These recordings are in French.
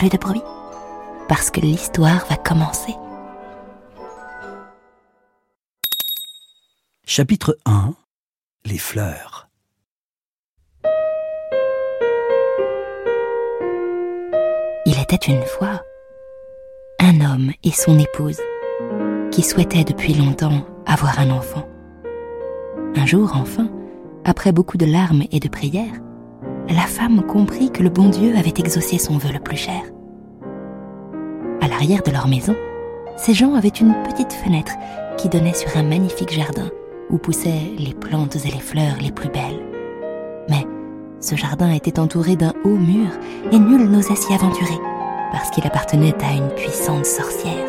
Plus de bruit, parce que l'histoire va commencer. Chapitre 1 Les fleurs. Il était une fois un homme et son épouse qui souhaitaient depuis longtemps avoir un enfant. Un jour, enfin, après beaucoup de larmes et de prières, la femme comprit que le bon Dieu avait exaucé son vœu le plus cher. À l'arrière de leur maison, ces gens avaient une petite fenêtre qui donnait sur un magnifique jardin où poussaient les plantes et les fleurs les plus belles. Mais ce jardin était entouré d'un haut mur et nul n'osait s'y aventurer parce qu'il appartenait à une puissante sorcière.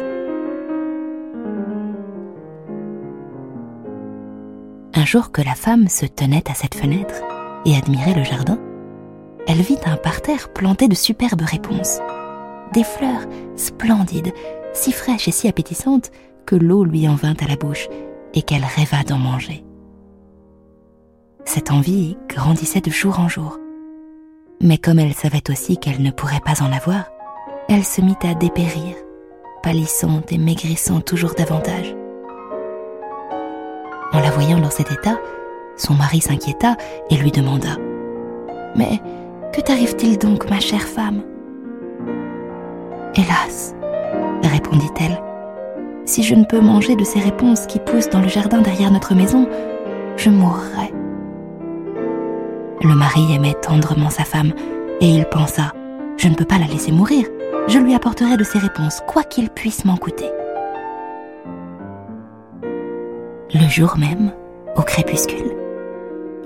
Un jour que la femme se tenait à cette fenêtre et admirait le jardin, elle vit un parterre planté de superbes réponses. Des fleurs splendides, si fraîches et si appétissantes que l'eau lui en vint à la bouche et qu'elle rêva d'en manger. Cette envie grandissait de jour en jour. Mais comme elle savait aussi qu'elle ne pourrait pas en avoir, elle se mit à dépérir, pâlissant et maigrissant toujours davantage. En la voyant dans cet état, son mari s'inquiéta et lui demanda ⁇ Mais que t'arrive-t-il donc, ma chère femme ?⁇ Hélas, répondit-elle, si je ne peux manger de ces réponses qui poussent dans le jardin derrière notre maison, je mourrai. Le mari aimait tendrement sa femme, et il pensa, je ne peux pas la laisser mourir, je lui apporterai de ces réponses, quoi qu'il puisse m'en coûter. Le jour même, au crépuscule,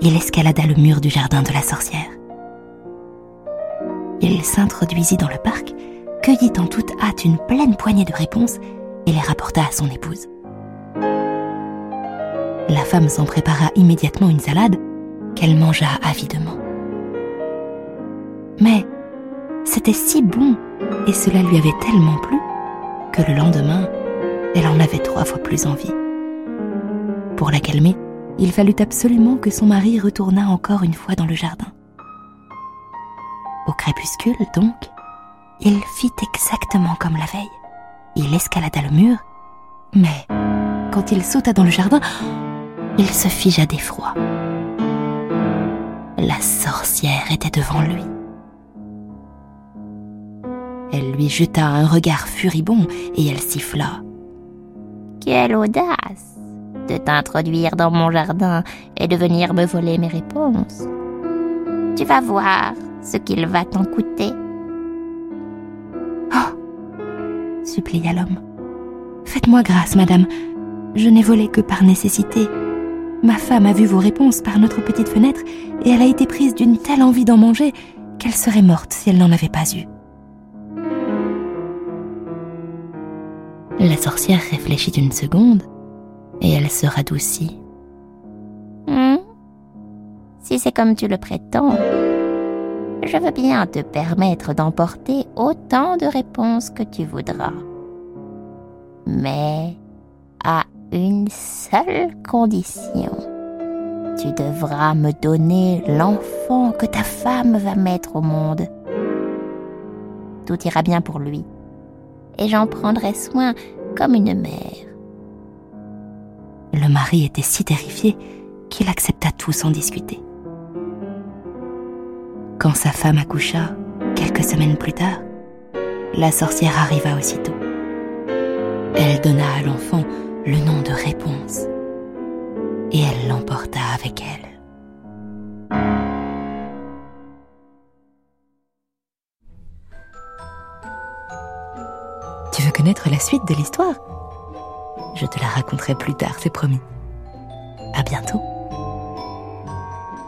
il escalada le mur du jardin de la sorcière. Il s'introduisit dans le parc, cueillit en toute hâte une pleine poignée de réponses et les rapporta à son épouse. La femme s'en prépara immédiatement une salade qu'elle mangea avidement. Mais c'était si bon et cela lui avait tellement plu que le lendemain, elle en avait trois fois plus envie. Pour la calmer, il fallut absolument que son mari retournât encore une fois dans le jardin. Au crépuscule, donc, il fit exactement comme la veille. Il escalada le mur, mais quand il sauta dans le jardin, il se figea d'effroi. La sorcière était devant lui. Elle lui jeta un regard furibond et elle siffla. Quelle audace de t'introduire dans mon jardin et de venir me voler mes réponses. Tu vas voir ce qu'il va t'en coûter. Oh supplia l'homme. Faites-moi grâce, madame. Je n'ai volé que par nécessité. Ma femme a vu vos réponses par notre petite fenêtre et elle a été prise d'une telle envie d'en manger qu'elle serait morte si elle n'en avait pas eu. La sorcière réfléchit une seconde et elle se radoucit. Hmm? Si c'est comme tu le prétends, je veux bien te permettre d'emporter autant de réponses que tu voudras. Mais à une seule condition. Tu devras me donner l'enfant que ta femme va mettre au monde. Tout ira bien pour lui, et j'en prendrai soin comme une mère. Le mari était si terrifié qu'il accepta tout sans discuter. Quand sa femme accoucha, quelques semaines plus tard, la sorcière arriva aussitôt. Elle donna à l'enfant le nom de Réponse et elle l'emporta avec elle. Tu veux connaître la suite de l'histoire? Je te la raconterai plus tard, c'est promis. À bientôt.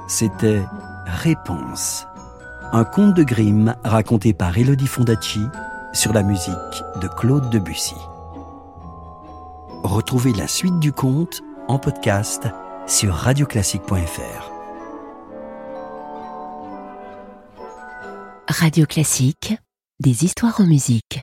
C'était Réponse un conte de Grimm raconté par Elodie Fondacci sur la musique de Claude Debussy. Retrouvez la suite du conte en podcast sur radioclassique.fr. Radio Classique, des histoires en musique.